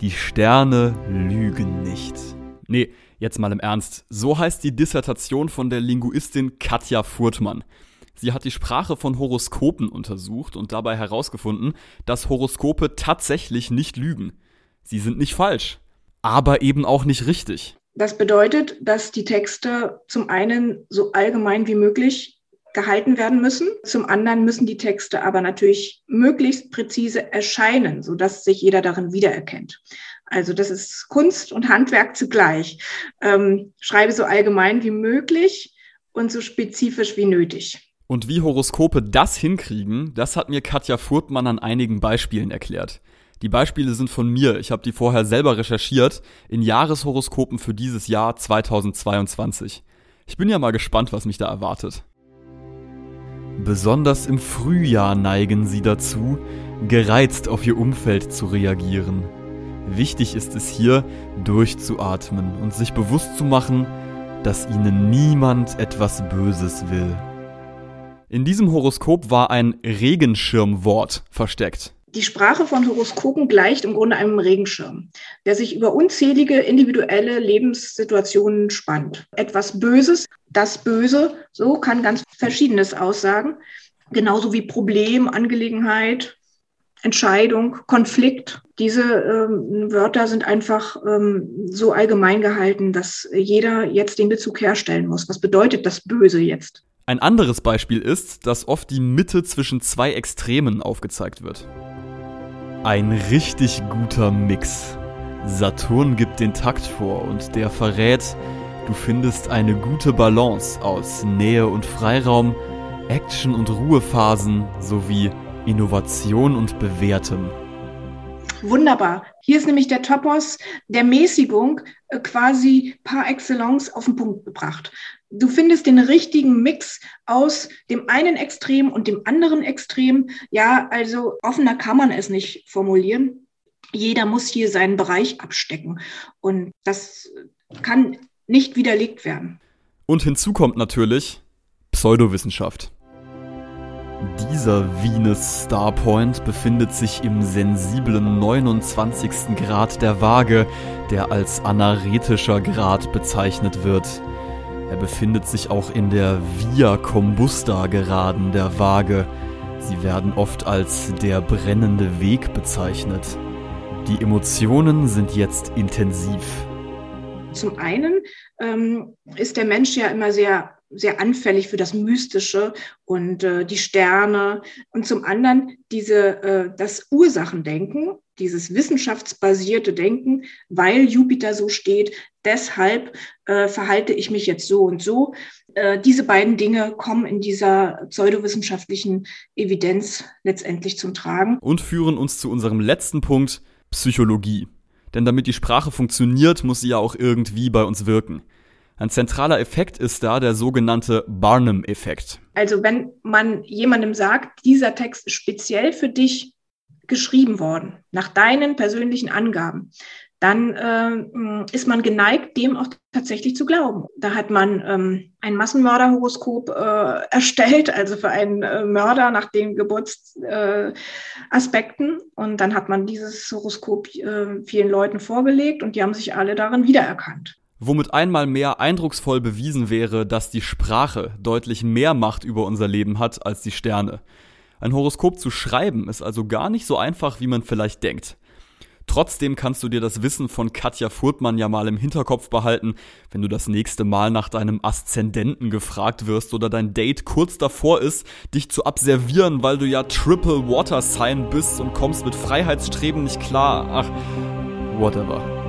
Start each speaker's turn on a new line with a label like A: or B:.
A: Die Sterne lügen nicht. Nee, jetzt mal im Ernst. So heißt die Dissertation von der Linguistin Katja Furtmann. Sie hat die Sprache von Horoskopen untersucht und dabei herausgefunden, dass Horoskope tatsächlich nicht lügen. Sie sind nicht falsch, aber eben auch nicht richtig.
B: Das bedeutet, dass die Texte zum einen so allgemein wie möglich gehalten werden müssen. Zum anderen müssen die Texte aber natürlich möglichst präzise erscheinen, sodass sich jeder darin wiedererkennt. Also das ist Kunst und Handwerk zugleich. Ähm, schreibe so allgemein wie möglich und so spezifisch wie nötig.
A: Und wie Horoskope das hinkriegen, das hat mir Katja Furtmann an einigen Beispielen erklärt. Die Beispiele sind von mir, ich habe die vorher selber recherchiert, in Jahreshoroskopen für dieses Jahr 2022. Ich bin ja mal gespannt, was mich da erwartet. Besonders im Frühjahr neigen sie dazu, gereizt auf ihr Umfeld zu reagieren. Wichtig ist es hier, durchzuatmen und sich bewusst zu machen, dass ihnen niemand etwas Böses will. In diesem Horoskop war ein Regenschirmwort versteckt.
B: Die Sprache von Horoskopen gleicht im Grunde einem Regenschirm, der sich über unzählige individuelle Lebenssituationen spannt. Etwas Böses, das Böse, so kann ganz Verschiedenes aussagen. Genauso wie Problem, Angelegenheit, Entscheidung, Konflikt. Diese ähm, Wörter sind einfach ähm, so allgemein gehalten, dass jeder jetzt den Bezug herstellen muss. Was bedeutet das Böse jetzt?
A: Ein anderes Beispiel ist, dass oft die Mitte zwischen zwei Extremen aufgezeigt wird. Ein richtig guter Mix. Saturn gibt den Takt vor und der verrät, du findest eine gute Balance aus Nähe und Freiraum, Action und Ruhephasen sowie Innovation und Bewährtem.
B: Wunderbar. Hier ist nämlich der Topos der Mäßigung äh, quasi par excellence auf den Punkt gebracht. Du findest den richtigen Mix aus dem einen Extrem und dem anderen Extrem. Ja, also offener kann man es nicht formulieren. Jeder muss hier seinen Bereich abstecken. Und das kann nicht widerlegt werden.
A: Und hinzu kommt natürlich Pseudowissenschaft. Dieser Venus Starpoint befindet sich im sensiblen 29. Grad der Waage, der als anaretischer Grad bezeichnet wird. Er befindet sich auch in der Via Combusta Geraden der Waage. Sie werden oft als der brennende Weg bezeichnet. Die Emotionen sind jetzt intensiv.
B: Zum einen ähm, ist der Mensch ja immer sehr sehr anfällig für das Mystische und äh, die Sterne. Und zum anderen diese, äh, das Ursachendenken, dieses wissenschaftsbasierte Denken, weil Jupiter so steht, deshalb äh, verhalte ich mich jetzt so und so. Äh, diese beiden Dinge kommen in dieser pseudowissenschaftlichen Evidenz letztendlich zum Tragen.
A: Und führen uns zu unserem letzten Punkt, Psychologie. Denn damit die Sprache funktioniert, muss sie ja auch irgendwie bei uns wirken. Ein zentraler Effekt ist da der sogenannte Barnum-Effekt.
B: Also wenn man jemandem sagt, dieser Text ist speziell für dich geschrieben worden, nach deinen persönlichen Angaben, dann äh, ist man geneigt, dem auch tatsächlich zu glauben. Da hat man ähm, ein Massenmörderhoroskop äh, erstellt, also für einen äh, Mörder nach den Geburtsaspekten. Und dann hat man dieses Horoskop äh, vielen Leuten vorgelegt und die haben sich alle darin wiedererkannt
A: womit einmal mehr eindrucksvoll bewiesen wäre, dass die Sprache deutlich mehr Macht über unser Leben hat als die Sterne. Ein Horoskop zu schreiben ist also gar nicht so einfach, wie man vielleicht denkt. Trotzdem kannst du dir das Wissen von Katja Furtmann ja mal im Hinterkopf behalten, wenn du das nächste Mal nach deinem Aszendenten gefragt wirst oder dein Date kurz davor ist, dich zu abservieren, weil du ja Triple Water Sign bist und kommst mit Freiheitsstreben nicht klar. Ach, whatever.